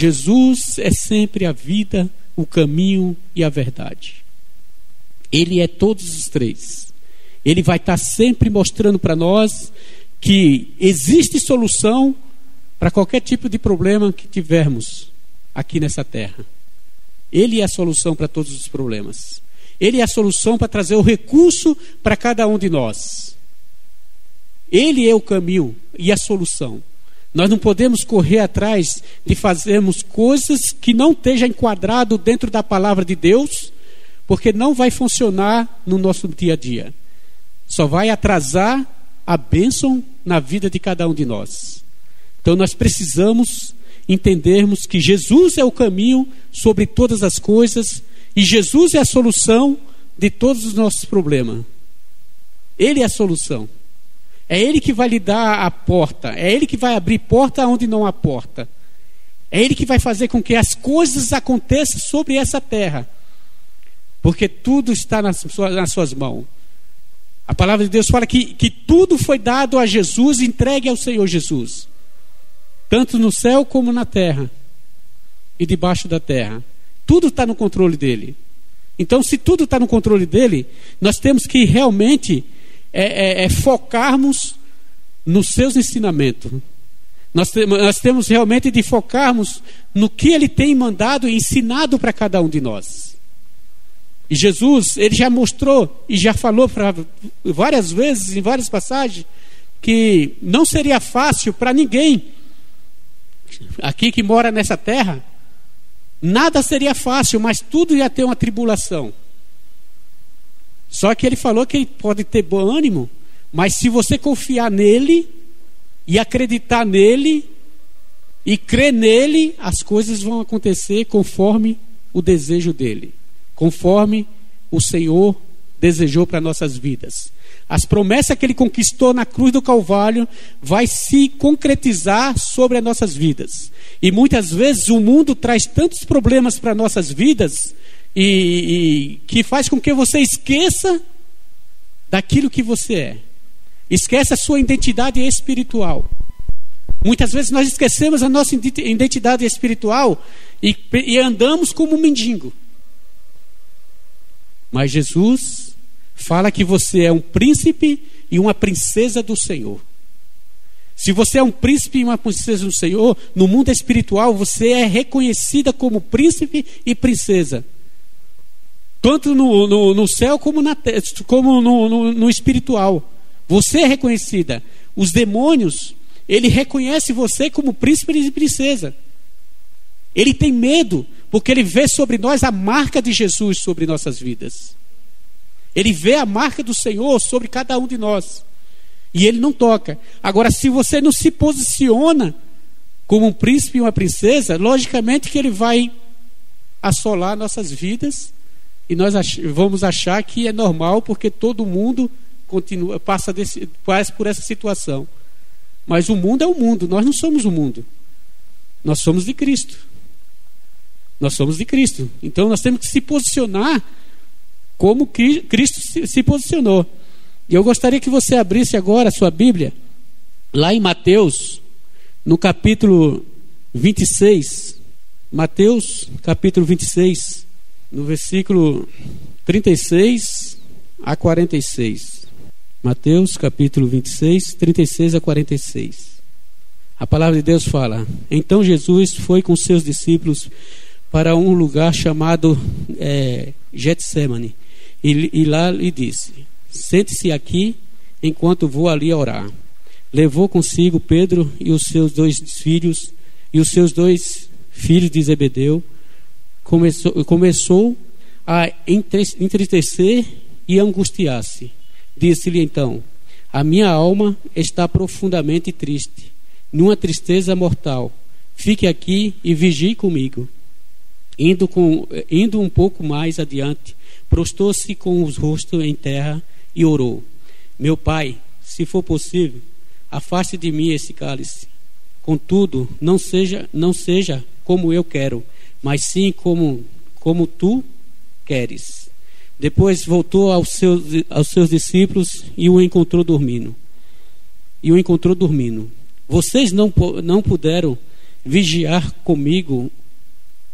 Jesus é sempre a vida, o caminho e a verdade. Ele é todos os três. Ele vai estar sempre mostrando para nós que existe solução para qualquer tipo de problema que tivermos aqui nessa terra. Ele é a solução para todos os problemas. Ele é a solução para trazer o recurso para cada um de nós. Ele é o caminho e a solução. Nós não podemos correr atrás de fazermos coisas que não estejam enquadrado dentro da palavra de Deus, porque não vai funcionar no nosso dia a dia. Só vai atrasar a bênção na vida de cada um de nós. Então nós precisamos entendermos que Jesus é o caminho sobre todas as coisas e Jesus é a solução de todos os nossos problemas. Ele é a solução. É Ele que vai lhe dar a porta. É Ele que vai abrir porta onde não há porta. É Ele que vai fazer com que as coisas aconteçam sobre essa terra. Porque tudo está nas suas, nas suas mãos. A palavra de Deus fala que, que tudo foi dado a Jesus, entregue ao Senhor Jesus, tanto no céu como na terra e debaixo da terra. Tudo está no controle dele. Então, se tudo está no controle dele, nós temos que realmente é, é, é focarmos nos seus ensinamentos. Nós, nós temos realmente de focarmos no que ele tem mandado e ensinado para cada um de nós. E Jesus, ele já mostrou e já falou pra, várias vezes, em várias passagens, que não seria fácil para ninguém aqui que mora nessa terra, nada seria fácil, mas tudo ia ter uma tribulação. Só que ele falou que ele pode ter bom ânimo, mas se você confiar nele e acreditar nele e crer nele, as coisas vão acontecer conforme o desejo dele conforme o Senhor desejou para nossas vidas. As promessas que ele conquistou na cruz do Calvário vai se concretizar sobre as nossas vidas. E muitas vezes o mundo traz tantos problemas para nossas vidas e, e que faz com que você esqueça daquilo que você é. Esqueça a sua identidade espiritual. Muitas vezes nós esquecemos a nossa identidade espiritual e, e andamos como um mendigo. Mas Jesus fala que você é um príncipe e uma princesa do Senhor. Se você é um príncipe e uma princesa do Senhor, no mundo espiritual você é reconhecida como príncipe e princesa. Tanto no, no, no céu como, na, como no, no, espiritual. Você é reconhecida. Os demônios, ele reconhece você como príncipe e princesa. Ele tem medo porque ele vê sobre nós a marca de Jesus sobre nossas vidas. Ele vê a marca do Senhor sobre cada um de nós. E ele não toca. Agora, se você não se posiciona como um príncipe e uma princesa, logicamente que ele vai assolar nossas vidas e nós ach vamos achar que é normal porque todo mundo continua passa, desse, passa por essa situação. Mas o mundo é o mundo, nós não somos o mundo. Nós somos de Cristo. Nós somos de Cristo. Então nós temos que se posicionar como Cristo se posicionou. E eu gostaria que você abrisse agora a sua Bíblia, lá em Mateus, no capítulo 26. Mateus, capítulo 26, no versículo 36 a 46. Mateus, capítulo 26, 36 a 46. A palavra de Deus fala: Então Jesus foi com seus discípulos para um lugar chamado é, Getsemane. E, e lá lhe disse: Sente-se aqui enquanto vou ali orar. Levou consigo Pedro e os seus dois filhos e os seus dois filhos de Zebedeu. Começou, começou a entristecer e angustiar-se. Disse-lhe então: A minha alma está profundamente triste, numa tristeza mortal. Fique aqui e vigie comigo. Indo, com, indo um pouco mais adiante, prostou-se com os rostos em terra e orou: Meu pai, se for possível, afaste de mim esse cálice. Contudo, não seja, não seja como eu quero, mas sim como, como tu queres. Depois voltou aos seus, aos seus discípulos e o encontrou dormindo. E o encontrou dormindo. Vocês não, não puderam vigiar comigo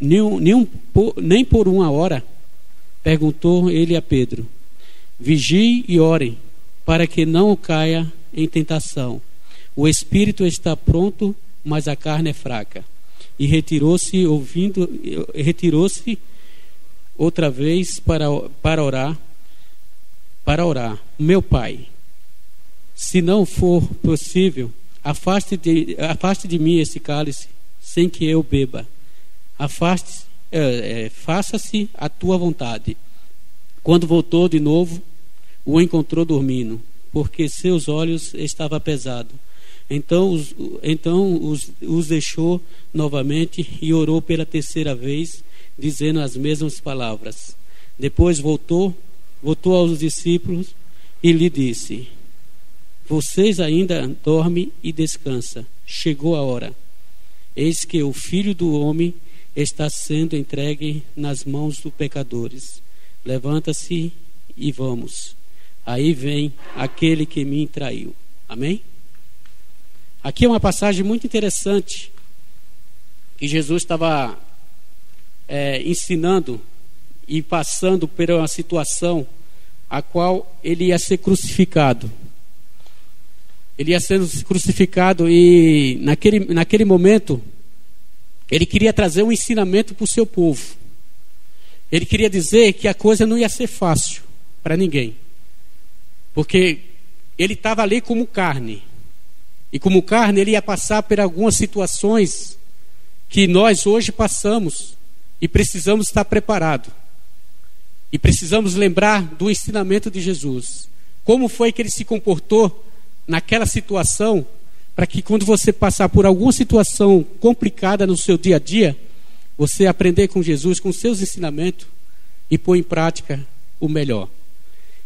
nem, nem, nem por uma hora? Perguntou ele a Pedro. Vigie e ore, para que não caia em tentação. O espírito está pronto, mas a carne é fraca. E retirou-se, ouvindo, retirou-se outra vez para, para orar, para orar. Meu pai, se não for possível, afaste de, afaste de mim esse cálice, sem que eu beba. Afaste, é, é, faça-se a tua vontade. Quando voltou de novo, o encontrou dormindo, porque seus olhos estavam pesados. Então, os, então os, os deixou novamente e orou pela terceira vez, dizendo as mesmas palavras. Depois voltou, voltou aos discípulos e lhe disse: Vocês ainda dormem e descansam. Chegou a hora. Eis que o filho do homem está sendo entregue nas mãos dos pecadores. Levanta-se e vamos. Aí vem aquele que me traiu. Amém? Aqui é uma passagem muito interessante que Jesus estava é, ensinando e passando por uma situação a qual ele ia ser crucificado. Ele ia ser crucificado e naquele, naquele momento ele queria trazer um ensinamento para o seu povo. Ele queria dizer que a coisa não ia ser fácil para ninguém. Porque ele estava ali como carne. E como carne, ele ia passar por algumas situações que nós hoje passamos e precisamos estar preparados. E precisamos lembrar do ensinamento de Jesus. Como foi que ele se comportou naquela situação para que quando você passar por alguma situação complicada no seu dia a dia, você aprender com Jesus, com seus ensinamentos e pôr em prática o melhor.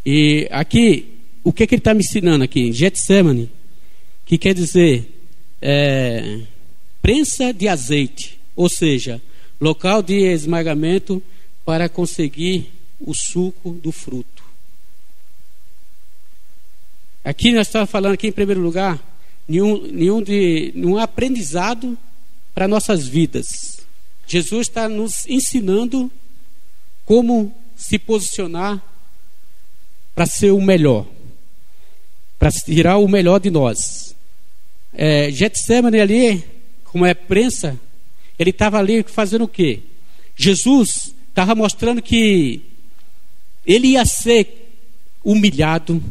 E aqui, o que, que ele está me ensinando aqui? Getsemane, que quer dizer é, prensa de azeite, ou seja, local de esmagamento para conseguir o suco do fruto. Aqui nós estamos falando aqui em primeiro lugar nenhum, nenhum, de, nenhum aprendizado para nossas vidas. Jesus está nos ensinando como se posicionar para ser o melhor, para tirar o melhor de nós. É, Getsemane ali, como é prensa, ele estava ali fazendo o quê? Jesus estava mostrando que ele ia ser humilhado,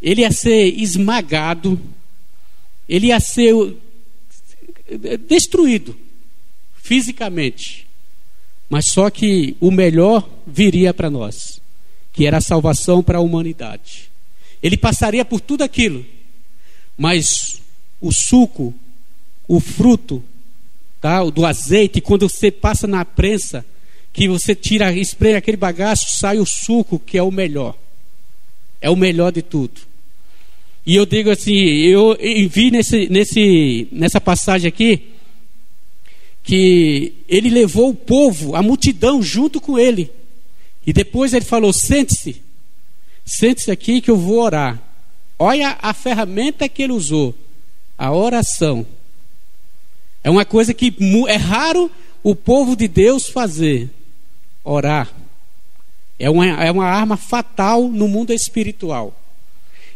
ele ia ser esmagado, ele ia ser destruído fisicamente. Mas só que o melhor viria para nós, que era a salvação para a humanidade. Ele passaria por tudo aquilo, mas o suco, o fruto, tá, do azeite, quando você passa na prensa, que você tira, espreia aquele bagaço, sai o suco, que é o melhor. É o melhor de tudo. E eu digo assim, eu vi nesse, nesse, nessa passagem aqui que ele levou o povo, a multidão junto com ele. E depois ele falou: sente-se, sente-se aqui que eu vou orar. Olha a ferramenta que ele usou, a oração. É uma coisa que é raro o povo de Deus fazer, orar. É uma, é uma arma fatal no mundo espiritual.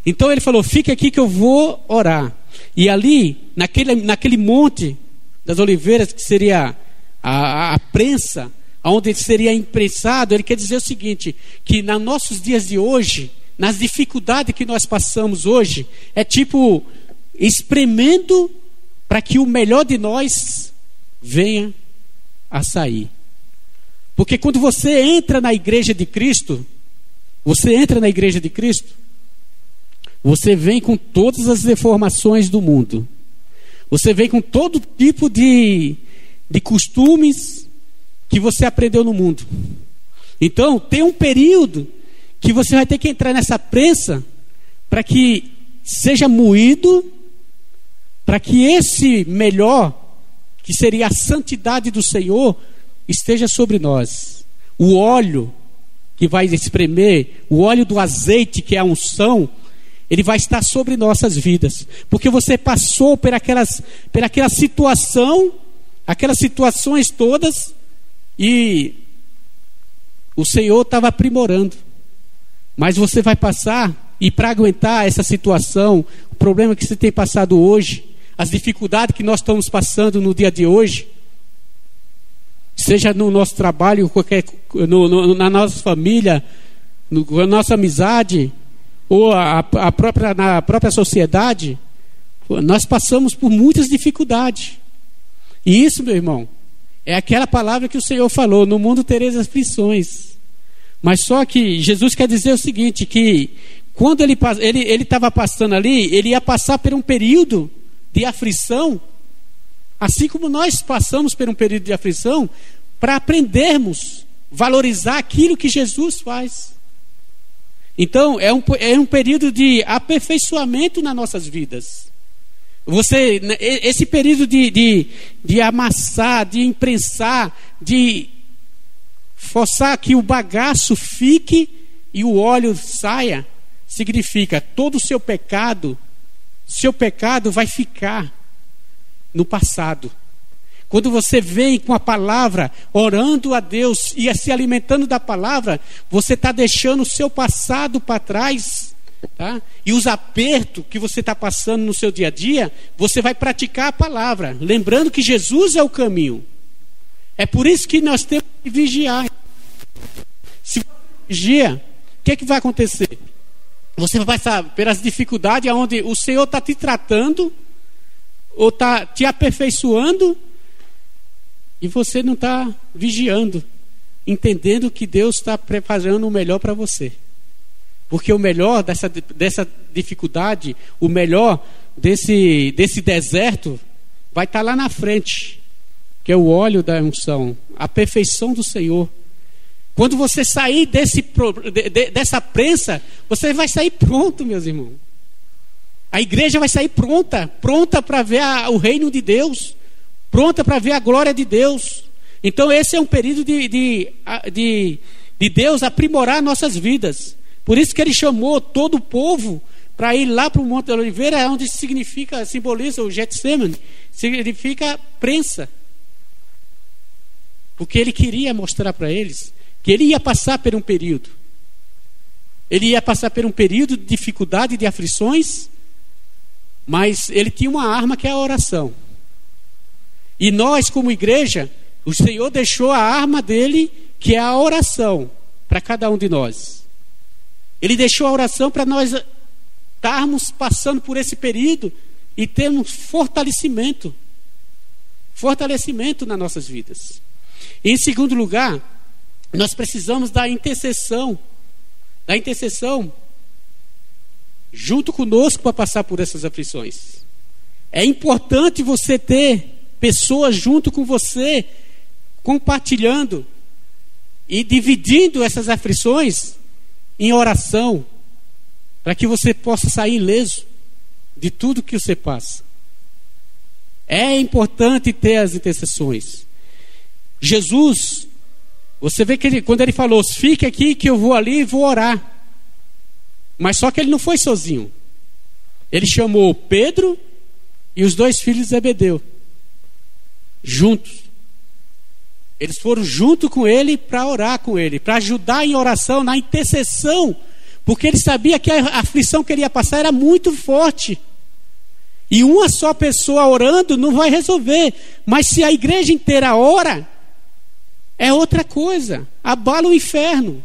Então ele falou: fique aqui que eu vou orar. E ali, naquele, naquele monte das oliveiras, que seria a, a, a prensa, onde seria imprensado, ele quer dizer o seguinte: que nos nossos dias de hoje, nas dificuldades que nós passamos hoje, é tipo espremendo para que o melhor de nós venha a sair. Porque quando você entra na igreja de Cristo, você entra na igreja de Cristo, você vem com todas as deformações do mundo. Você vem com todo tipo de, de costumes que você aprendeu no mundo. Então, tem um período que você vai ter que entrar nessa prensa para que seja moído, para que esse melhor, que seria a santidade do Senhor, esteja sobre nós. O óleo que vai espremer, o óleo do azeite, que é a unção, ele vai estar sobre nossas vidas, porque você passou por aquelas, por aquela situação, aquelas situações todas, e o Senhor estava aprimorando. Mas você vai passar, e para aguentar essa situação, o problema que você tem passado hoje, as dificuldades que nós estamos passando no dia de hoje, seja no nosso trabalho, qualquer, no, no, na nossa família, no, na nossa amizade, ou a, a própria, na própria sociedade, nós passamos por muitas dificuldades. E isso, meu irmão, é aquela palavra que o Senhor falou: no mundo tereis aflições. Mas só que Jesus quer dizer o seguinte: que quando ele estava ele, ele passando ali, ele ia passar por um período de aflição, assim como nós passamos por um período de aflição, para aprendermos valorizar aquilo que Jesus faz. Então, é um, é um período de aperfeiçoamento nas nossas vidas. Você, né, esse período de, de, de amassar, de imprensar, de forçar que o bagaço fique e o óleo saia, significa todo o seu pecado, seu pecado vai ficar no passado. Quando você vem com a palavra, orando a Deus e se alimentando da palavra, você está deixando o seu passado para trás. Tá? E os apertos que você está passando no seu dia a dia, você vai praticar a palavra, lembrando que Jesus é o caminho. É por isso que nós temos que vigiar. Se você vigia, o que, é que vai acontecer? Você vai passar pelas dificuldades onde o Senhor está te tratando, ou está te aperfeiçoando, e você não está vigiando, entendendo que Deus está preparando o melhor para você. Porque o melhor dessa, dessa dificuldade, o melhor desse, desse deserto, vai estar tá lá na frente, que é o óleo da unção, a perfeição do Senhor. Quando você sair desse, dessa prensa, você vai sair pronto, meus irmãos. A igreja vai sair pronta, pronta para ver a, o reino de Deus pronta para ver a glória de Deus. Então, esse é um período de, de, de, de Deus aprimorar nossas vidas. Por isso que ele chamou todo o povo para ir lá para o Monte da Oliveira, onde significa, simboliza o Getsemane, significa prensa. Porque ele queria mostrar para eles que ele ia passar por um período. Ele ia passar por um período de dificuldade de aflições, mas ele tinha uma arma que é a oração. E nós, como igreja, o Senhor deixou a arma dele, que é a oração, para cada um de nós. Ele deixou a oração para nós estarmos passando por esse período e termos fortalecimento. Fortalecimento nas nossas vidas. Em segundo lugar, nós precisamos da intercessão. Da intercessão junto conosco para passar por essas aflições. É importante você ter pessoas junto com você, compartilhando e dividindo essas aflições em oração, para que você possa sair ileso de tudo que você passa. É importante ter as intercessões. Jesus, você vê que ele, quando ele falou, fique aqui que eu vou ali e vou orar. Mas só que ele não foi sozinho. Ele chamou Pedro e os dois filhos de Zebedeu juntos. Eles foram junto com ele para orar com ele, para ajudar em oração, na intercessão, porque ele sabia que a aflição que ele ia passar era muito forte. E uma só pessoa orando não vai resolver, mas se a igreja inteira ora, é outra coisa, abala o inferno.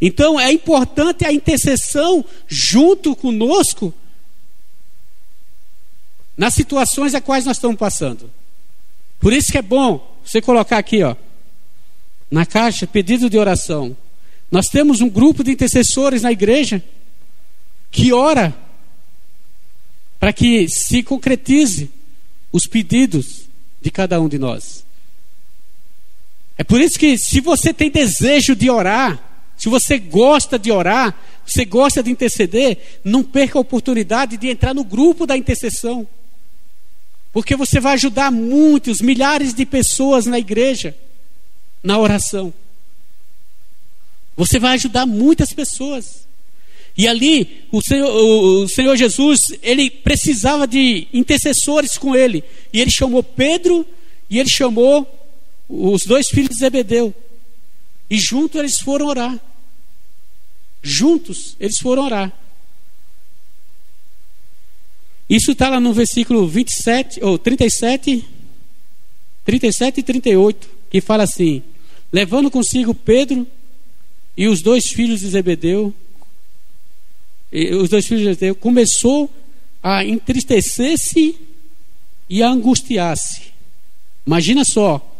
Então é importante a intercessão junto conosco nas situações a quais nós estamos passando. Por isso que é bom você colocar aqui, ó, na caixa, pedido de oração. Nós temos um grupo de intercessores na igreja que ora para que se concretize os pedidos de cada um de nós. É por isso que, se você tem desejo de orar, se você gosta de orar, você gosta de interceder, não perca a oportunidade de entrar no grupo da intercessão. Porque você vai ajudar muitos, milhares de pessoas na igreja na oração. Você vai ajudar muitas pessoas. E ali, o Senhor, o Senhor Jesus, ele precisava de intercessores com ele. E ele chamou Pedro e ele chamou os dois filhos de Zebedeu. E juntos eles foram orar. Juntos eles foram orar. Isso está lá no versículo 27, ou 37, 37 e 38, que fala assim: levando consigo Pedro e os dois filhos de Zebedeu, os dois filhos de Zebedeu, começou a entristecer-se e a angustiar-se. Imagina só,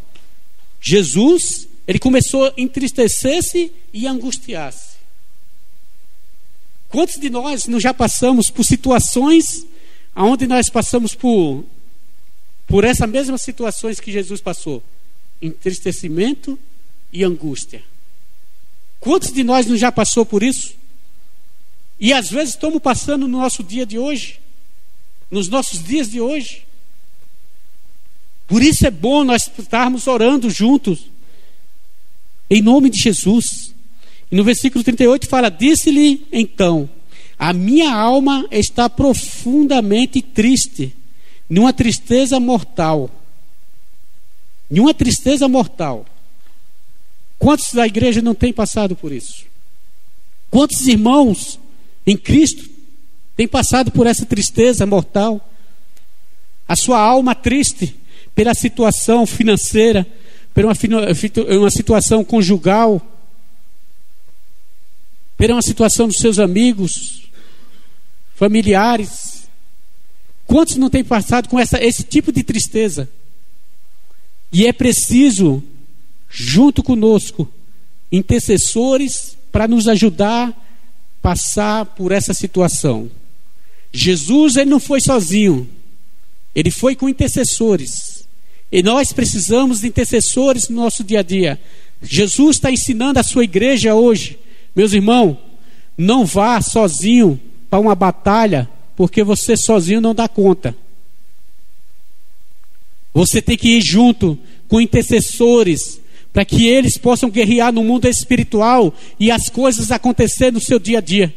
Jesus, ele começou a entristecer-se e angustiar-se. Quantos de nós não já passamos por situações onde nós passamos por, por essas mesmas situações que Jesus passou? Entristecimento e angústia. Quantos de nós não já passou por isso? E às vezes estamos passando no nosso dia de hoje, nos nossos dias de hoje. Por isso é bom nós estarmos orando juntos, em nome de Jesus. E no versículo 38 fala: Disse-lhe então, a minha alma está profundamente triste, numa tristeza mortal. Numa tristeza mortal. Quantos da igreja não têm passado por isso? Quantos irmãos em Cristo têm passado por essa tristeza mortal? A sua alma triste pela situação financeira, por uma, uma situação conjugal, por uma situação dos seus amigos, familiares. Quantos não têm passado com essa, esse tipo de tristeza? E é preciso junto conosco, intercessores para nos ajudar a passar por essa situação. Jesus ele não foi sozinho, ele foi com intercessores. E nós precisamos de intercessores no nosso dia a dia. Jesus está ensinando a sua igreja hoje, meus irmãos, não vá sozinho para uma batalha, porque você sozinho não dá conta. Você tem que ir junto com intercessores para que eles possam guerrear no mundo espiritual e as coisas acontecer no seu dia a dia.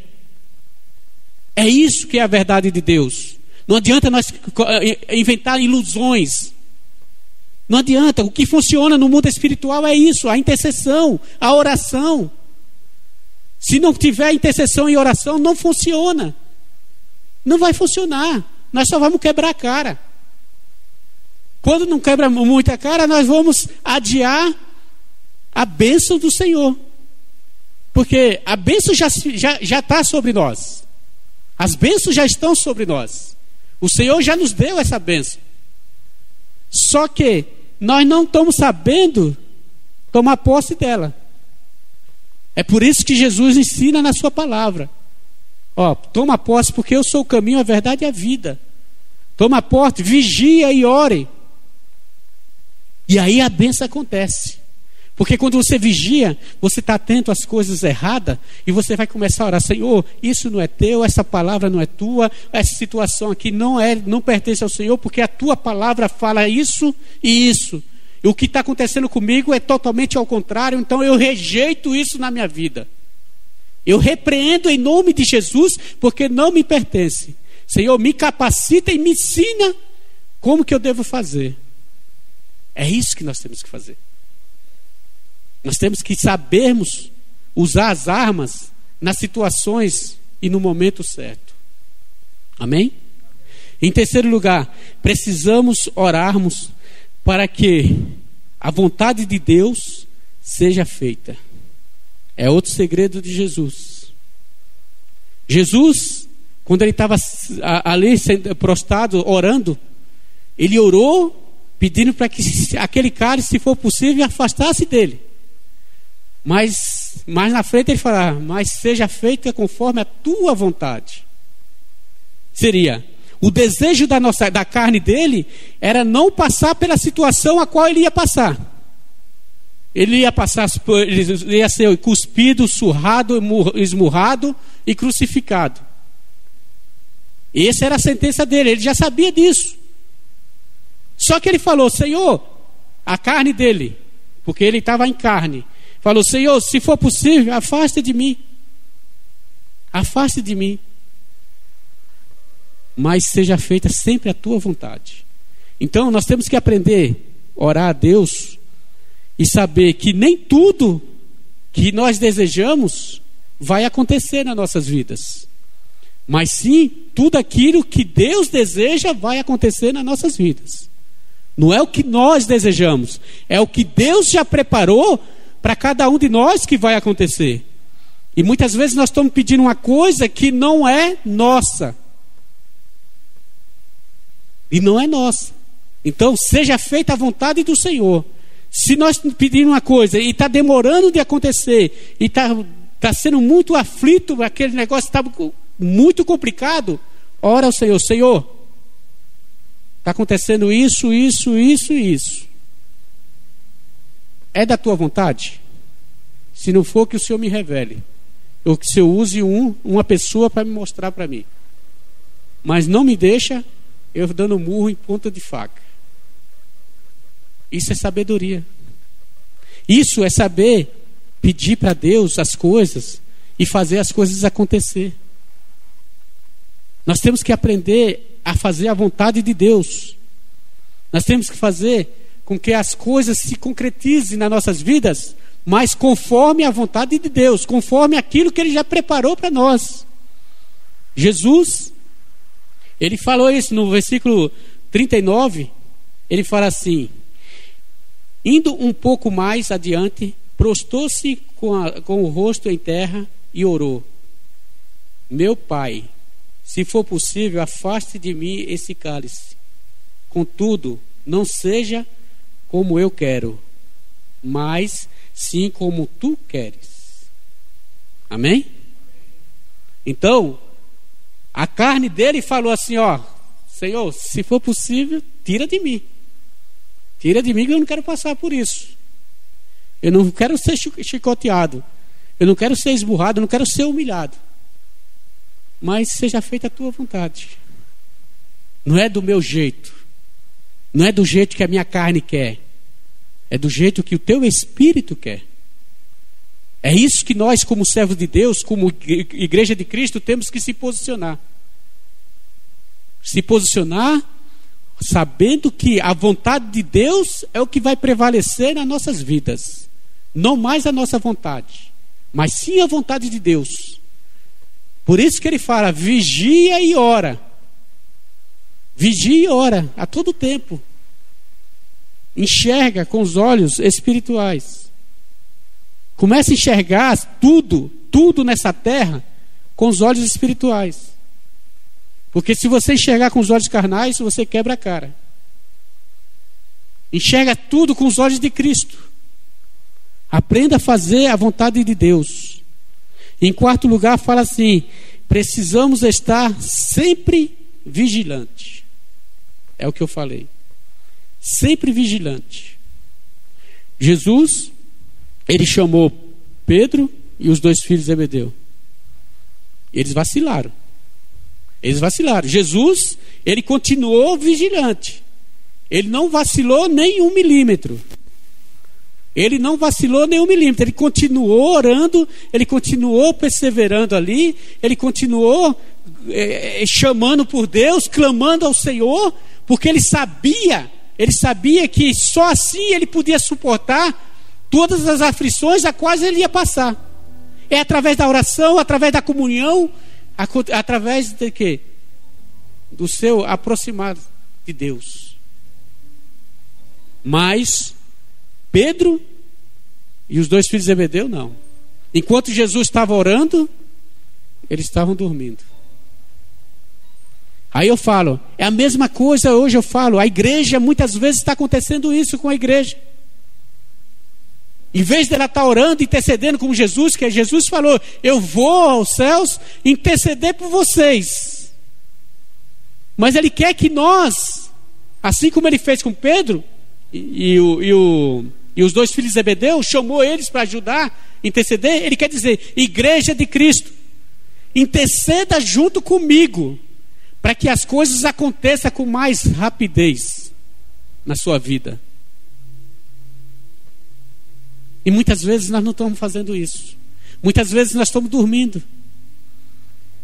É isso que é a verdade de Deus. Não adianta nós inventar ilusões. Não adianta. O que funciona no mundo espiritual é isso: a intercessão, a oração. Se não tiver intercessão e oração, não funciona. Não vai funcionar. Nós só vamos quebrar a cara. Quando não quebra muita cara, nós vamos adiar a bênção do Senhor. Porque a bênção já está já, já tá sobre nós. As bênçãos já estão sobre nós. O Senhor já nos deu essa bênção. Só que nós não estamos sabendo tomar posse dela. É por isso que Jesus ensina na sua palavra. Ó, toma posse, porque eu sou o caminho, a verdade e a vida. Toma posse, vigia e ore. E aí a bênção acontece. Porque quando você vigia, você está atento às coisas erradas e você vai começar a orar, Senhor, isso não é teu, essa palavra não é tua, essa situação aqui não é, não pertence ao Senhor, porque a tua palavra fala isso e isso. E o que está acontecendo comigo é totalmente ao contrário, então eu rejeito isso na minha vida. Eu repreendo em nome de Jesus, porque não me pertence. Senhor, me capacita e me ensina como que eu devo fazer. É isso que nós temos que fazer. Nós temos que sabermos usar as armas nas situações e no momento certo. Amém? Em terceiro lugar, precisamos orarmos para que a vontade de Deus seja feita. É outro segredo de Jesus. Jesus, quando ele estava ali prostrado, orando, ele orou pedindo para que aquele cálice, se for possível, afastasse dele. Mas mais na frente ele falar, mas seja feita conforme a tua vontade. Seria o desejo da nossa da carne dele era não passar pela situação a qual ele ia passar. Ele ia passar, ele ia ser cuspido, surrado, esmurrado e crucificado. Essa era a sentença dele, ele já sabia disso. Só que ele falou: Senhor, a carne dele, porque ele estava em carne, Falou, Senhor, se for possível, afaste de mim. Afaste de mim. Mas seja feita sempre a tua vontade. Então nós temos que aprender a orar a Deus e saber que nem tudo que nós desejamos vai acontecer nas nossas vidas. Mas sim, tudo aquilo que Deus deseja vai acontecer nas nossas vidas. Não é o que nós desejamos, é o que Deus já preparou para cada um de nós que vai acontecer. E muitas vezes nós estamos pedindo uma coisa que não é nossa. E não é nossa. Então, seja feita a vontade do Senhor. Se nós pedirmos uma coisa e está demorando de acontecer, e está tá sendo muito aflito, aquele negócio está muito complicado, ora ao Senhor: Senhor, está acontecendo isso, isso, isso isso. É da tua vontade? Se não for, que o Senhor me revele. Ou que o Senhor use um, uma pessoa para me mostrar para mim. Mas não me deixa eu dando murro em ponta de faca. Isso é sabedoria. Isso é saber pedir para Deus as coisas e fazer as coisas acontecer. Nós temos que aprender a fazer a vontade de Deus. Nós temos que fazer com que as coisas se concretizem nas nossas vidas, mas conforme a vontade de Deus, conforme aquilo que Ele já preparou para nós. Jesus, ele falou isso no versículo 39, ele fala assim: Indo um pouco mais adiante, prostou-se com, com o rosto em terra e orou: Meu pai, se for possível, afaste de mim esse cálice. Contudo, não seja como eu quero, mas sim como tu queres. Amém? Então, a carne dele falou assim: Ó, Senhor, se for possível, tira de mim. Tira de mim que eu não quero passar por isso. Eu não quero ser chicoteado. Eu não quero ser esburrado, eu não quero ser humilhado. Mas seja feita a tua vontade. Não é do meu jeito. Não é do jeito que a minha carne quer. É do jeito que o teu espírito quer. É isso que nós, como servos de Deus, como igreja de Cristo, temos que se posicionar. Se posicionar sabendo que a vontade de Deus é o que vai prevalecer nas nossas vidas. Não mais a nossa vontade, mas sim a vontade de Deus. Por isso que ele fala: vigia e ora. Vigia e ora a todo tempo. Enxerga com os olhos espirituais. Comece a enxergar tudo, tudo nessa terra com os olhos espirituais. Porque se você enxergar com os olhos carnais, você quebra a cara. Enxerga tudo com os olhos de Cristo. Aprenda a fazer a vontade de Deus. Em quarto lugar, fala assim: precisamos estar sempre vigilante. É o que eu falei. Sempre vigilante. Jesus, ele chamou Pedro e os dois filhos de Zebedeu. Eles vacilaram. Eles vacilaram. Jesus, ele continuou vigilante. Ele não vacilou nem um milímetro. Ele não vacilou nem um milímetro. Ele continuou orando, ele continuou perseverando ali, ele continuou é, chamando por Deus, clamando ao Senhor, porque ele sabia, ele sabia que só assim ele podia suportar todas as aflições a quais ele ia passar. É através da oração, através da comunhão, através de quê? Do seu aproximar de Deus. Mas Pedro e os dois filhos de Zebedeu não. Enquanto Jesus estava orando, eles estavam dormindo. Aí eu falo, é a mesma coisa hoje eu falo, a igreja muitas vezes está acontecendo isso com a igreja. Em vez dela estar orando, intercedendo como Jesus, que Jesus falou: Eu vou aos céus interceder por vocês. Mas Ele quer que nós, assim como Ele fez com Pedro e, e, o, e, o, e os dois filhos de Zebedeu, chamou eles para ajudar, interceder. Ele quer dizer: Igreja de Cristo, interceda junto comigo, para que as coisas aconteçam com mais rapidez na sua vida. E muitas vezes nós não estamos fazendo isso. Muitas vezes nós estamos dormindo.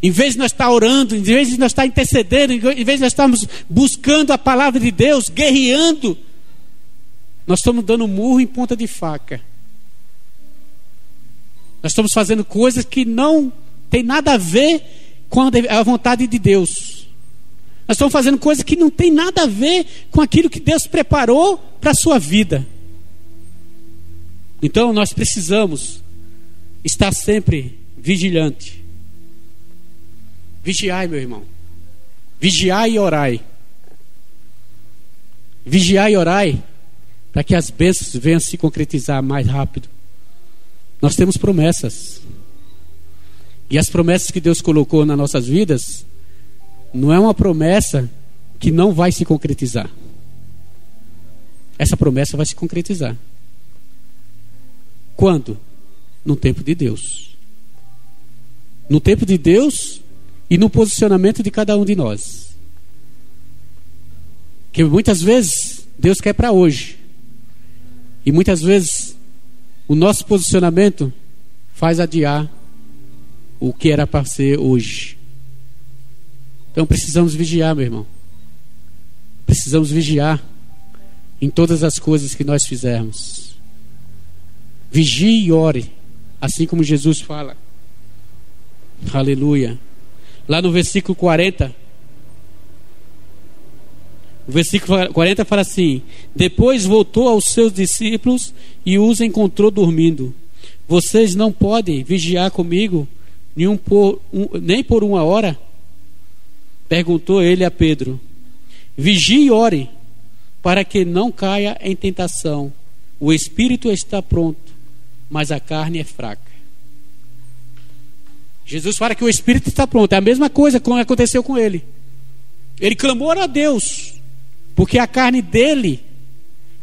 Em vez de nós estar orando, em vez de nós estar intercedendo, em vez de nós estarmos buscando a palavra de Deus, guerreando, nós estamos dando murro em ponta de faca. Nós estamos fazendo coisas que não tem nada a ver com a vontade de Deus. Nós estamos fazendo coisas que não tem nada a ver com aquilo que Deus preparou para a sua vida. Então nós precisamos estar sempre vigilante. Vigiai, meu irmão. Vigiai e orai. Vigiai e orai para que as bênçãos venham se concretizar mais rápido. Nós temos promessas. E as promessas que Deus colocou nas nossas vidas não é uma promessa que não vai se concretizar. Essa promessa vai se concretizar. Quando? No tempo de Deus. No tempo de Deus e no posicionamento de cada um de nós. Que muitas vezes Deus quer para hoje. E muitas vezes o nosso posicionamento faz adiar o que era para ser hoje. Então precisamos vigiar, meu irmão. Precisamos vigiar em todas as coisas que nós fizermos. Vigie e ore, assim como Jesus fala. Aleluia. Lá no versículo 40, o versículo 40 fala assim: Depois voltou aos seus discípulos e os encontrou dormindo. Vocês não podem vigiar comigo nenhum por, um, nem por uma hora? Perguntou ele a Pedro. Vigie e ore, para que não caia em tentação. O espírito está pronto, mas a carne é fraca. Jesus fala que o espírito está pronto. É a mesma coisa que aconteceu com ele. Ele clamou a Deus porque a carne dele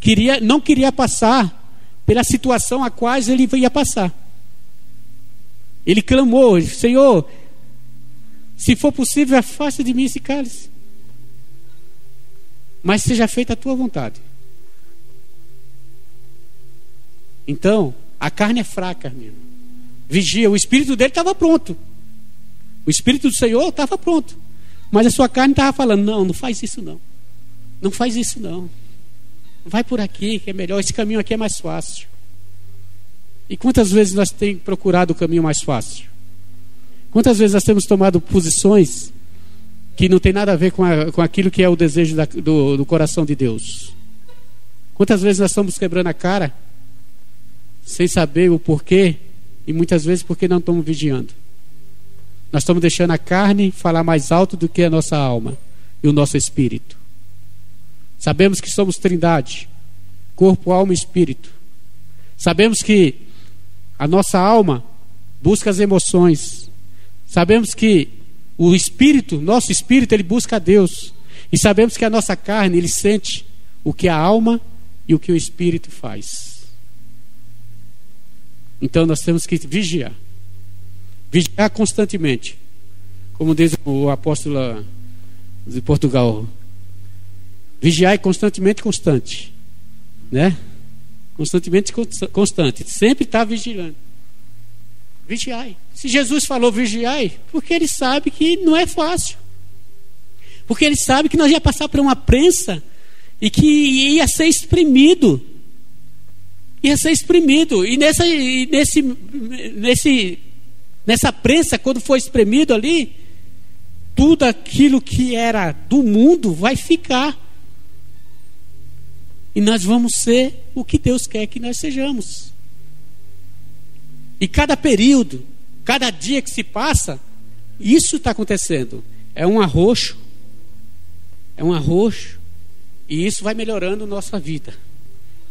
queria, não queria passar pela situação a qual ele ia passar. Ele clamou: Senhor, se for possível, afaste de mim esse cálice. Mas seja feita a tua vontade. Então, a carne é fraca, meu. Vigia, o espírito dele estava pronto. O espírito do Senhor estava pronto. Mas a sua carne estava falando: não, não faz isso não. Não faz isso não. Vai por aqui, que é melhor. Esse caminho aqui é mais fácil. E quantas vezes nós temos procurado o caminho mais fácil? Quantas vezes nós temos tomado posições que não tem nada a ver com, a, com aquilo que é o desejo da, do, do coração de Deus? Quantas vezes nós estamos quebrando a cara sem saber o porquê e muitas vezes porque não estamos vigiando? Nós estamos deixando a carne falar mais alto do que a nossa alma e o nosso espírito. Sabemos que somos trindade, corpo, alma e espírito. Sabemos que a nossa alma busca as emoções. Sabemos que o espírito, nosso espírito, ele busca a Deus. E sabemos que a nossa carne, ele sente o que a alma e o que o espírito faz. Então nós temos que vigiar. Vigiar constantemente. Como diz o apóstolo de Portugal, Vigiai constantemente constante. Né? Constantemente constante. Sempre está vigilando. Vigiai. Se Jesus falou vigiai, porque ele sabe que não é fácil. Porque ele sabe que nós ia passar por uma prensa e que ia ser exprimido. Ia ser exprimido. E nessa, nesse, nesse, nessa prensa, quando for espremido ali, tudo aquilo que era do mundo vai ficar. E nós vamos ser o que Deus quer que nós sejamos. E cada período, cada dia que se passa, isso está acontecendo. É um arroxo, é um arroxo, e isso vai melhorando nossa vida.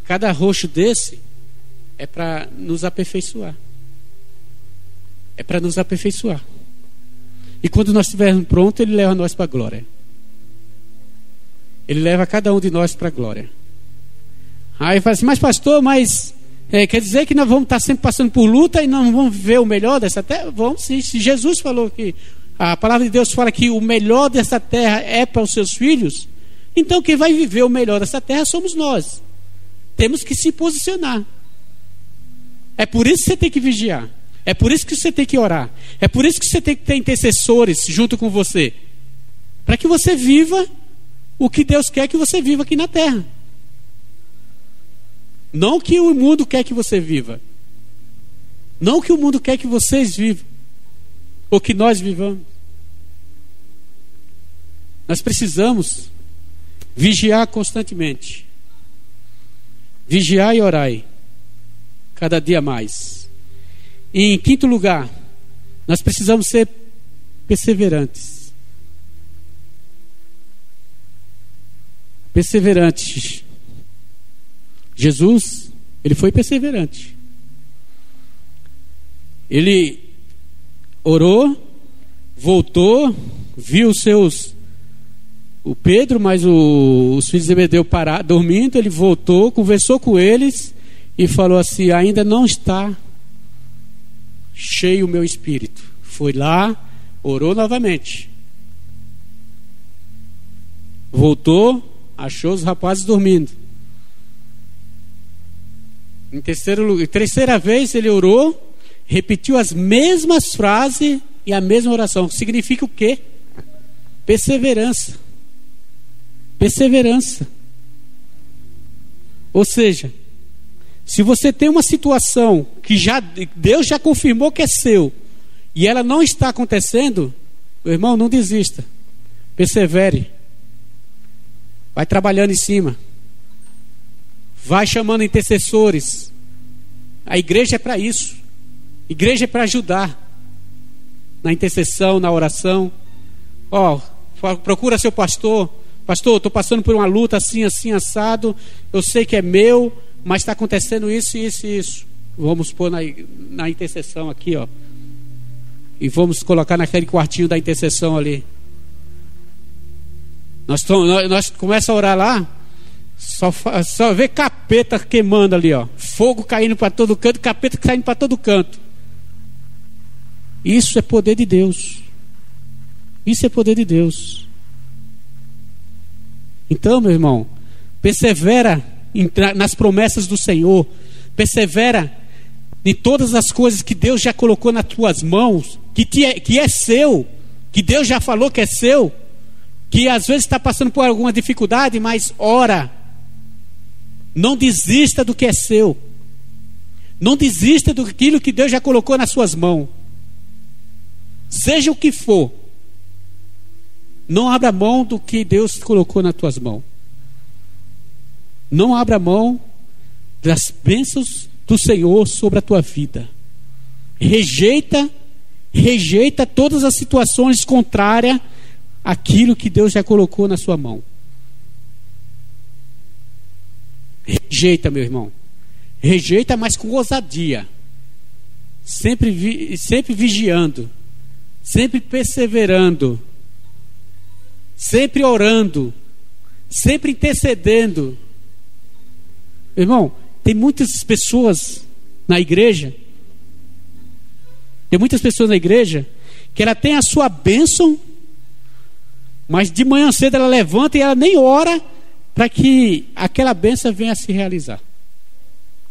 Cada arroxo desse é para nos aperfeiçoar. É para nos aperfeiçoar. E quando nós estivermos prontos, Ele leva nós para a glória. Ele leva cada um de nós para a glória. Aí fala assim, mas pastor, mas é, quer dizer que nós vamos estar sempre passando por luta e não vamos ver o melhor dessa terra? Vamos sim. Se Jesus falou que a palavra de Deus fala que o melhor dessa terra é para os seus filhos, então quem vai viver o melhor dessa terra somos nós. Temos que se posicionar. É por isso que você tem que vigiar. É por isso que você tem que orar. É por isso que você tem que ter intercessores junto com você. Para que você viva o que Deus quer que você viva aqui na terra. Não que o mundo quer que você viva. Não que o mundo quer que vocês vivam. Ou que nós vivamos. Nós precisamos vigiar constantemente. Vigiar e orar. Cada dia mais. E em quinto lugar, nós precisamos ser perseverantes. Perseverantes. Jesus, ele foi perseverante. Ele orou, voltou, viu os seus o Pedro, mas o, os filhos de Zebedeu pararam, dormindo, ele voltou, conversou com eles e falou assim: ainda não está cheio o meu espírito. Foi lá, orou novamente. Voltou, achou os rapazes dormindo. Em terceiro lugar, terceira vez ele orou, repetiu as mesmas frases e a mesma oração. Significa o quê? Perseverança. Perseverança. Ou seja, se você tem uma situação que já Deus já confirmou que é seu e ela não está acontecendo, meu irmão, não desista. Persevere. Vai trabalhando em cima. Vai chamando intercessores. A igreja é para isso. A igreja é para ajudar na intercessão, na oração. Ó, oh, procura seu pastor. Pastor, estou passando por uma luta assim, assim, assado. Eu sei que é meu, mas está acontecendo isso, isso e isso. Vamos pôr na, na intercessão aqui, ó. E vamos colocar naquele quartinho da intercessão ali. Nós, nós, nós começa a orar lá, só, só vê capeta queimando ali, ó. Fogo caindo para todo canto, capeta caindo para todo canto. Isso é poder de Deus. Isso é poder de Deus. Então, meu irmão, persevera nas promessas do Senhor, persevera em todas as coisas que Deus já colocou nas tuas mãos, que, te é, que é seu, que Deus já falou que é seu, que às vezes está passando por alguma dificuldade, mas ora, não desista do que é seu, não desista daquilo que Deus já colocou nas suas mãos, seja o que for, não abra mão do que Deus colocou nas tuas mãos. Não abra mão das bênçãos do Senhor sobre a tua vida. Rejeita, rejeita todas as situações contrárias àquilo que Deus já colocou na sua mão. Rejeita, meu irmão. Rejeita, mas com ousadia. Sempre, vi, sempre vigiando. Sempre perseverando. Sempre orando. Sempre intercedendo Irmão, tem muitas pessoas na igreja, tem muitas pessoas na igreja que ela tem a sua bênção, mas de manhã cedo ela levanta e ela nem ora para que aquela bênção venha a se realizar.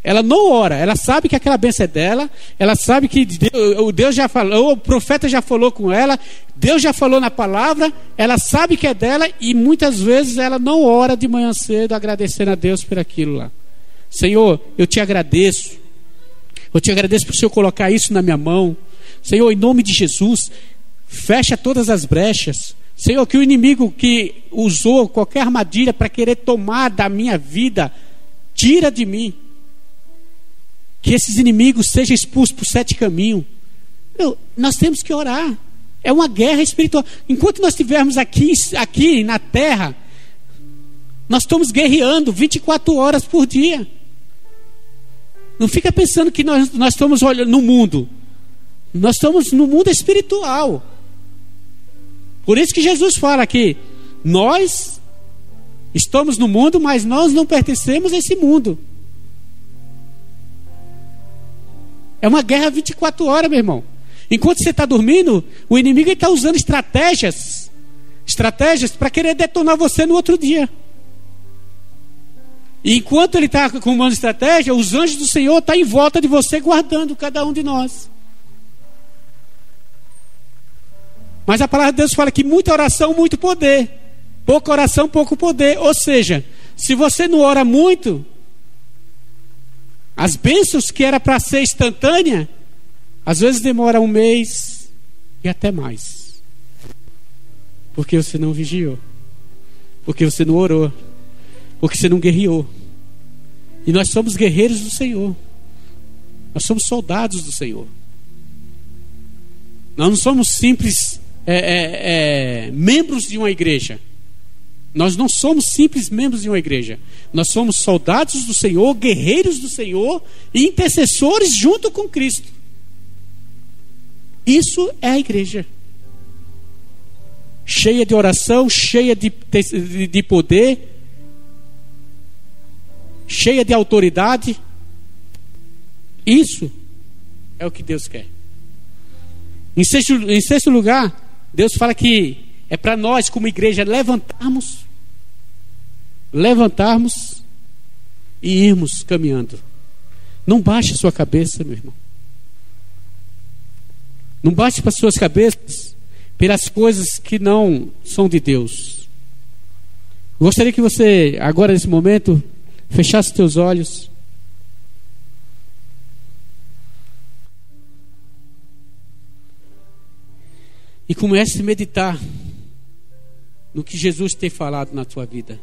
Ela não ora, ela sabe que aquela bênção é dela, ela sabe que Deus, Deus já falou, o profeta já falou com ela, Deus já falou na palavra, ela sabe que é dela e muitas vezes ela não ora de manhã cedo agradecendo a Deus por aquilo lá. Senhor, eu te agradeço. Eu te agradeço por o Senhor colocar isso na minha mão. Senhor, em nome de Jesus, fecha todas as brechas. Senhor, que o inimigo que usou qualquer armadilha para querer tomar da minha vida, tira de mim. Que esses inimigos sejam expulsos por sete caminhos. Meu, nós temos que orar. É uma guerra espiritual. Enquanto nós estivermos aqui, aqui na terra, nós estamos guerreando 24 horas por dia. Não fica pensando que nós, nós estamos olhando no mundo. Nós estamos no mundo espiritual. Por isso que Jesus fala que nós estamos no mundo, mas nós não pertencemos a esse mundo. É uma guerra 24 horas, meu irmão. Enquanto você está dormindo, o inimigo está usando estratégias estratégias para querer detonar você no outro dia. E enquanto ele está com uma estratégia, os anjos do Senhor estão tá em volta de você, guardando cada um de nós. Mas a palavra de Deus fala que muita oração, muito poder. Pouca oração, pouco poder. Ou seja, se você não ora muito, as bênçãos que era para ser instantânea, às vezes demora um mês e até mais. Porque você não vigiou. Porque você não orou. Porque você não guerreou. E nós somos guerreiros do Senhor. Nós somos soldados do Senhor. Nós não somos simples é, é, é, membros de uma igreja. Nós não somos simples membros de uma igreja. Nós somos soldados do Senhor, guerreiros do Senhor e intercessores junto com Cristo. Isso é a igreja. Cheia de oração, cheia de, de poder, cheia de autoridade. Isso é o que Deus quer. Em sexto, em sexto lugar, Deus fala que é para nós, como igreja, levantarmos, levantarmos e irmos caminhando. Não baixe sua cabeça, meu irmão. Não baixe para suas cabeças pelas coisas que não são de Deus. Gostaria que você, agora nesse momento, fechasse os teus olhos. E comece a meditar no que Jesus tem falado na tua vida.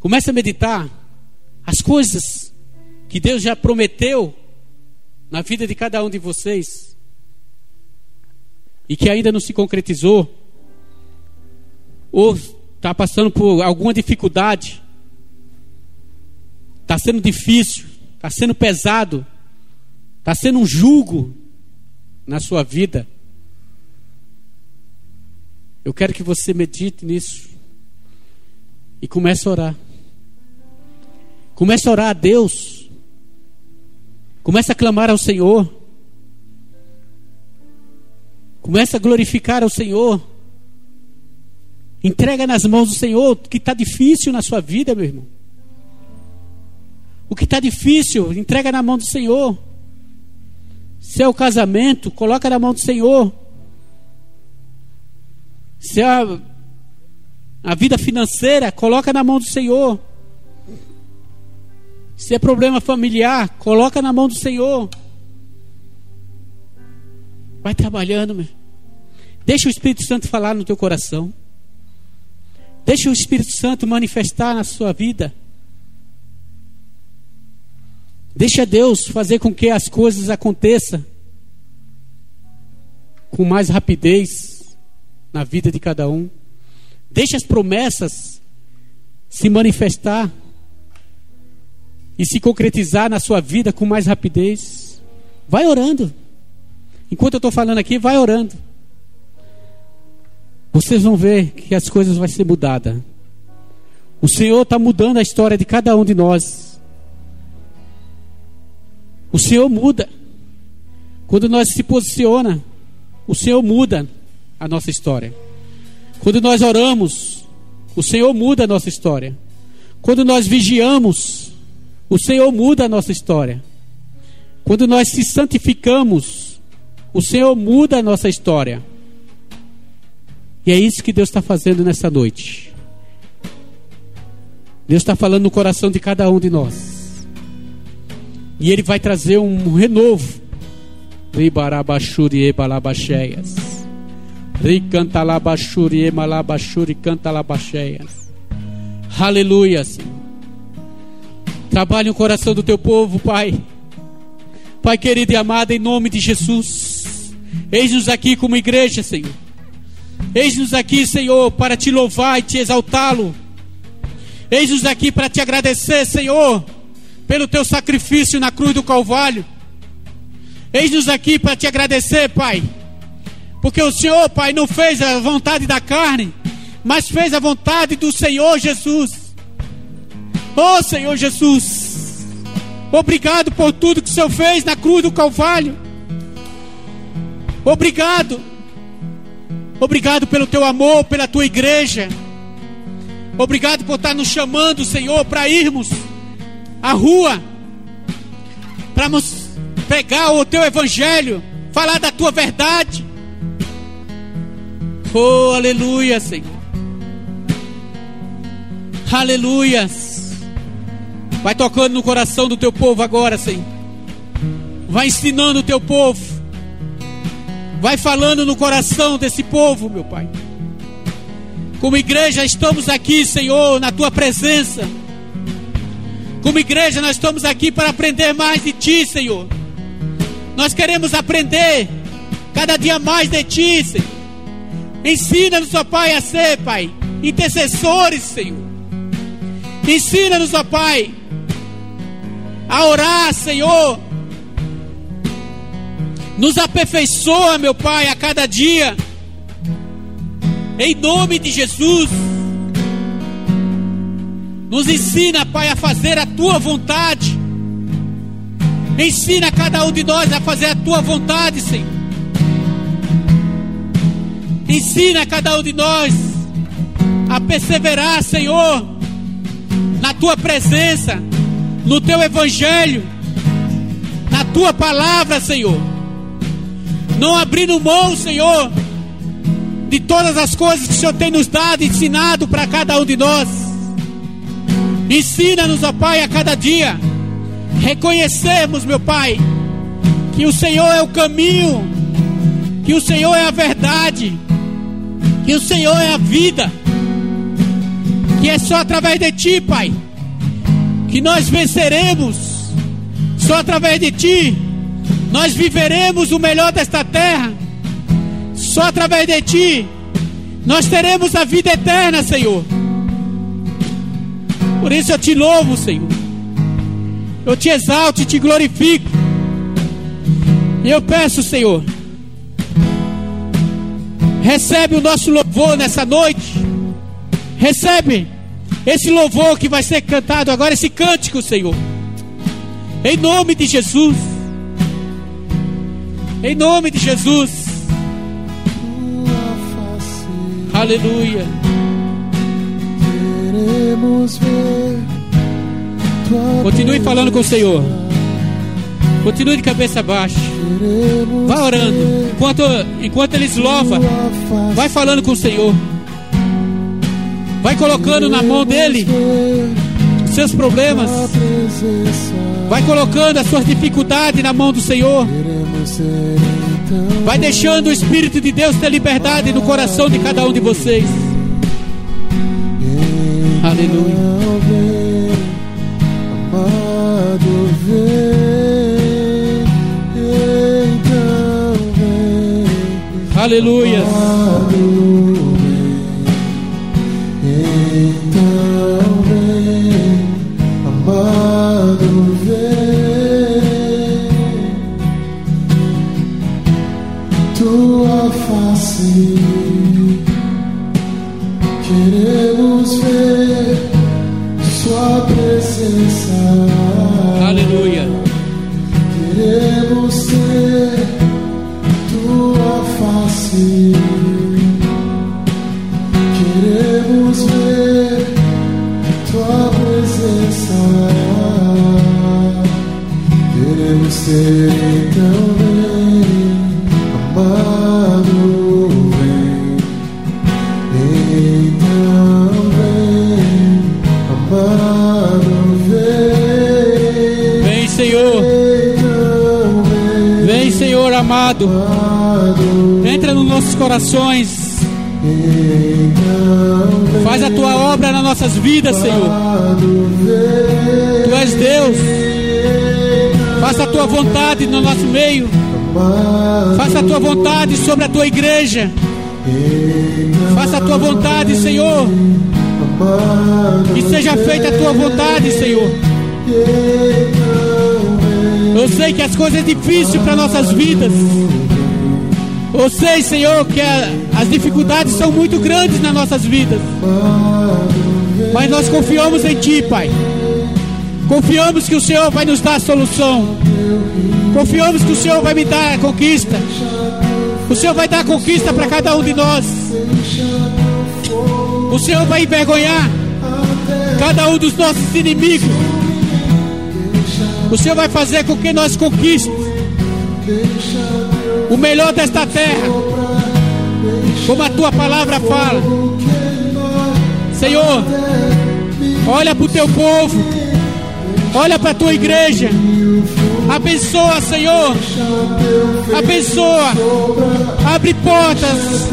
Comece a meditar as coisas que Deus já prometeu na vida de cada um de vocês e que ainda não se concretizou, ou está passando por alguma dificuldade, está sendo difícil, está sendo pesado, está sendo um jugo na sua vida. Eu quero que você medite nisso e comece a orar. Comece a orar a Deus. Comece a clamar ao Senhor. Comece a glorificar ao Senhor. Entrega nas mãos do Senhor o que está difícil na sua vida, meu irmão. O que está difícil, entrega na mão do Senhor. Se é o casamento, coloca na mão do Senhor. Se a, a vida financeira, coloca na mão do Senhor. Se é problema familiar, coloca na mão do Senhor. Vai trabalhando, meu. Deixa o Espírito Santo falar no teu coração. Deixa o Espírito Santo manifestar na sua vida. Deixa Deus fazer com que as coisas aconteçam com mais rapidez na vida de cada um. Deixe as promessas se manifestar e se concretizar na sua vida com mais rapidez. Vai orando. Enquanto eu estou falando aqui, vai orando. Vocês vão ver que as coisas vão ser mudadas. O Senhor está mudando a história de cada um de nós. O Senhor muda. Quando nós se posiciona, o Senhor muda a nossa história. Quando nós oramos, o Senhor muda a nossa história. Quando nós vigiamos, o Senhor muda a nossa história. Quando nós se santificamos, o Senhor muda a nossa história. E é isso que Deus está fazendo nessa noite. Deus está falando no coração de cada um de nós. E Ele vai trazer um renovo. Ribarabachuri e balabacheias. Ricanta labachuri, emalabachuri, canta labacheias. Aleluia, Senhor. Trabalhe o coração do teu povo, Pai. Pai querido e amado, em nome de Jesus. Eis-nos aqui como igreja, Senhor. Eis-nos aqui, Senhor, para te louvar e te exaltá-lo. Eis-nos aqui para te agradecer, Senhor, pelo teu sacrifício na cruz do Calvário. Eis-nos aqui para te agradecer, Pai porque o Senhor, Pai, não fez a vontade da carne, mas fez a vontade do Senhor Jesus. Oh Senhor Jesus, obrigado por tudo que o Senhor fez na cruz do Calvário. Obrigado. Obrigado pelo teu amor, pela tua igreja. Obrigado por estar nos chamando, Senhor, para irmos à rua, para nos pegar o teu evangelho, falar da tua verdade Oh, aleluia, Senhor. Aleluias. Vai tocando no coração do teu povo agora, Senhor. Vai ensinando o teu povo. Vai falando no coração desse povo, meu Pai. Como igreja, estamos aqui, Senhor, na tua presença. Como igreja, nós estamos aqui para aprender mais de ti, Senhor. Nós queremos aprender cada dia mais de ti, Senhor. Ensina-nos, ó Pai, a ser, Pai, intercessores, Senhor. Ensina-nos, ó Pai, a orar, Senhor. Nos aperfeiçoa, meu Pai, a cada dia. Em nome de Jesus. Nos ensina, Pai, a fazer a tua vontade. Ensina cada um de nós a fazer a tua vontade, Senhor. Ensina cada um de nós a perseverar, Senhor, na tua presença, no teu evangelho, na tua palavra, Senhor. Não abrindo mão, Senhor, de todas as coisas que o Senhor tem nos dado, ensinado para cada um de nós. Ensina-nos, ó Pai, a cada dia reconhecermos, meu Pai, que o Senhor é o caminho, que o Senhor é a verdade, que o Senhor é a vida, que é só através de Ti, Pai, que nós venceremos, só através de Ti, nós viveremos o melhor desta terra, só através de Ti, nós teremos a vida eterna, Senhor. Por isso eu te louvo, Senhor. Eu te exalto e te glorifico. E eu peço, Senhor, recebe o nosso louvor nessa noite. Recebe esse louvor que vai ser cantado agora, esse cântico, Senhor. Em nome de Jesus. Em nome de Jesus. Aleluia. Queremos ver Continue falando com o Senhor. Continue de cabeça baixa. Vá orando. Enquanto, enquanto eles louvam, vai falando com o Senhor. Vai colocando na mão dele os seus problemas. Vai colocando as suas dificuldades na mão do Senhor. Vai deixando o Espírito de Deus ter liberdade no coração de cada um de vocês. Aleluia. Amado Aleluia. Amado. Entra nos nossos corações. Faz a tua obra nas nossas vidas, Senhor. Tu és Deus. Faça a tua vontade no nosso meio. Faça a tua vontade sobre a tua igreja. Faça a tua vontade, Senhor. Que seja feita a tua vontade, Senhor. Eu sei que as coisas são difíceis para nossas vidas. Eu sei, Senhor, que a- as dificuldades são muito grandes nas nossas vidas. Mas nós confiamos em Ti, Pai. Confiamos que o Senhor vai nos dar a solução. Confiamos que o Senhor vai me dar a conquista. O Senhor vai dar a conquista para cada um de nós. O Senhor vai envergonhar cada um dos nossos inimigos. O Senhor vai fazer com que nós conquistemos o melhor desta terra. como a tua palavra fala. Senhor, olha para o teu povo, olha para a tua igreja, abençoa, Senhor, abençoa, abre portas,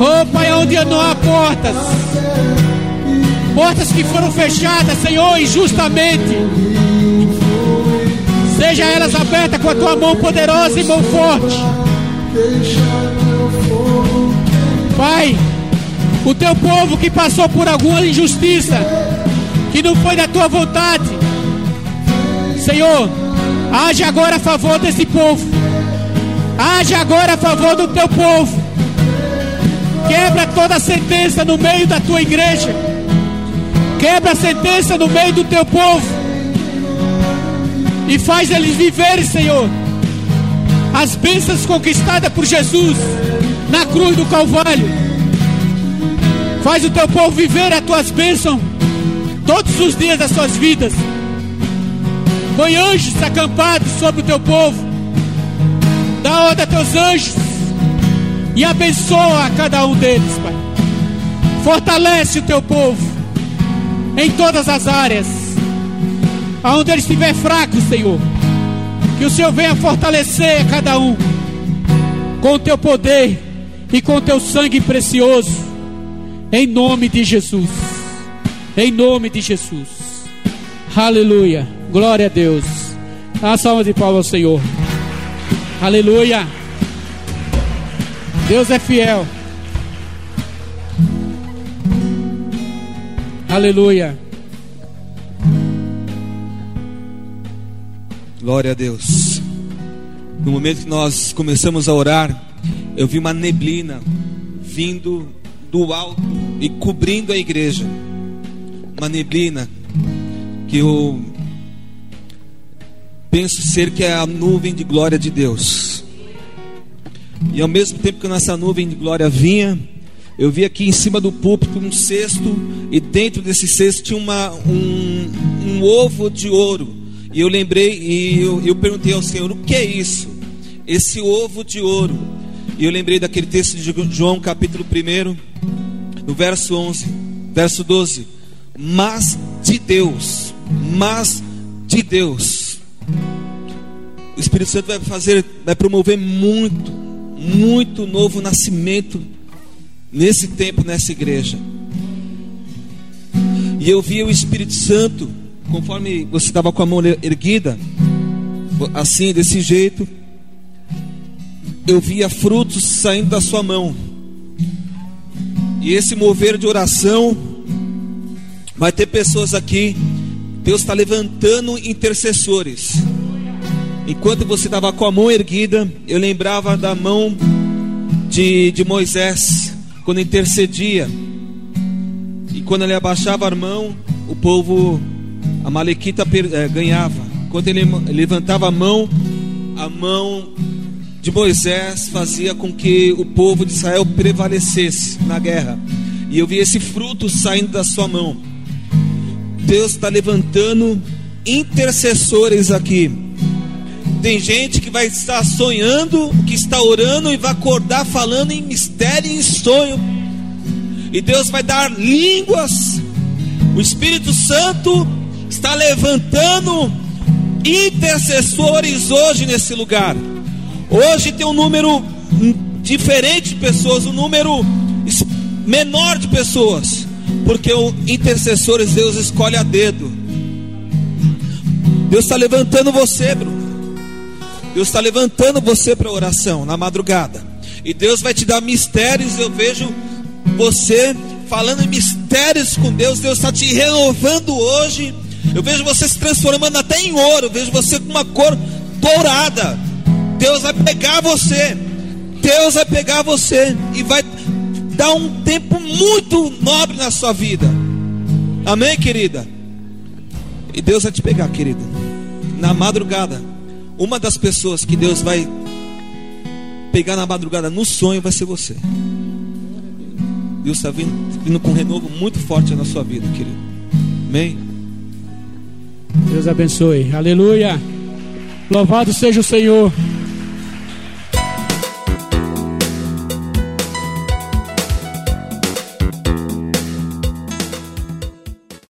oh Pai, onde não há portas, portas que foram fechadas, Senhor, injustamente. Elas abertas com a tua mão poderosa e mão forte. Pai, o teu povo que passou por alguma injustiça, que não foi da tua vontade, Senhor, age agora a favor desse povo, age agora a favor do teu povo, quebra toda sentença no meio da tua igreja, quebra a sentença no meio do teu povo e faz eles viverem, Senhor, as bênçãos conquistadas por Jesus na cruz do Calvário. Faz o teu povo viver as tuas bênçãos todos os dias das suas vidas. Põe anjos acampados sobre o teu povo. Dá ordem a teus anjos e abençoa a cada um deles, Pai. Fortalece o teu povo em todas as áreas aonde ele estiver fraco, Senhor. Que o Senhor venha fortalecer a cada um com o teu poder e com o teu sangue precioso. Em nome de Jesus. Em nome de Jesus. Aleluia. Glória a Deus. A salva de palmas ao Senhor. Aleluia. Deus é fiel. Aleluia. Glória a Deus. No momento que nós começamos a orar, eu vi uma neblina vindo do alto e cobrindo a igreja. Uma neblina que eu penso ser que é a nuvem de glória de Deus. E ao mesmo tempo que nessa nuvem de glória vinha, eu vi aqui em cima do púlpito um cesto, e dentro desse cesto tinha uma, um, um ovo de ouro e eu lembrei e eu, eu perguntei ao Senhor: o que é isso? Esse ovo de ouro. E eu lembrei daquele texto de João, capítulo 1, no verso 11, verso 12. Mas de Deus, mas de Deus. O Espírito Santo vai fazer, vai promover muito, muito novo nascimento nesse tempo, nessa igreja. E eu vi o Espírito Santo conforme você estava com a mão erguida, assim, desse jeito, eu via frutos saindo da sua mão. E esse mover de oração, vai ter pessoas aqui, Deus está levantando intercessores. Enquanto você estava com a mão erguida, eu lembrava da mão de, de Moisés, quando intercedia. E quando ele abaixava a mão, o povo a Malequita é, ganhava. Quando ele levantava a mão, a mão de Moisés fazia com que o povo de Israel prevalecesse na guerra. E eu vi esse fruto saindo da sua mão. Deus está levantando intercessores aqui. Tem gente que vai estar sonhando, que está orando e vai acordar falando em mistério e em sonho. E Deus vai dar línguas. O Espírito Santo está levantando intercessores hoje nesse lugar. Hoje tem um número diferente de pessoas, um número menor de pessoas, porque o intercessores Deus escolhe a dedo. Deus está levantando você, Bruno. Deus está levantando você para oração na madrugada. E Deus vai te dar mistérios. Eu vejo você falando em mistérios com Deus. Deus está te renovando hoje eu vejo você se transformando até em ouro. Eu vejo você com uma cor dourada. Deus vai pegar você. Deus vai pegar você e vai dar um tempo muito nobre na sua vida. Amém, querida? E Deus vai te pegar, querida. Na madrugada, uma das pessoas que Deus vai pegar na madrugada no sonho vai ser você. Deus está vindo, vindo com um renovo muito forte na sua vida, querido. Amém? Deus abençoe. Aleluia. Louvado seja o Senhor.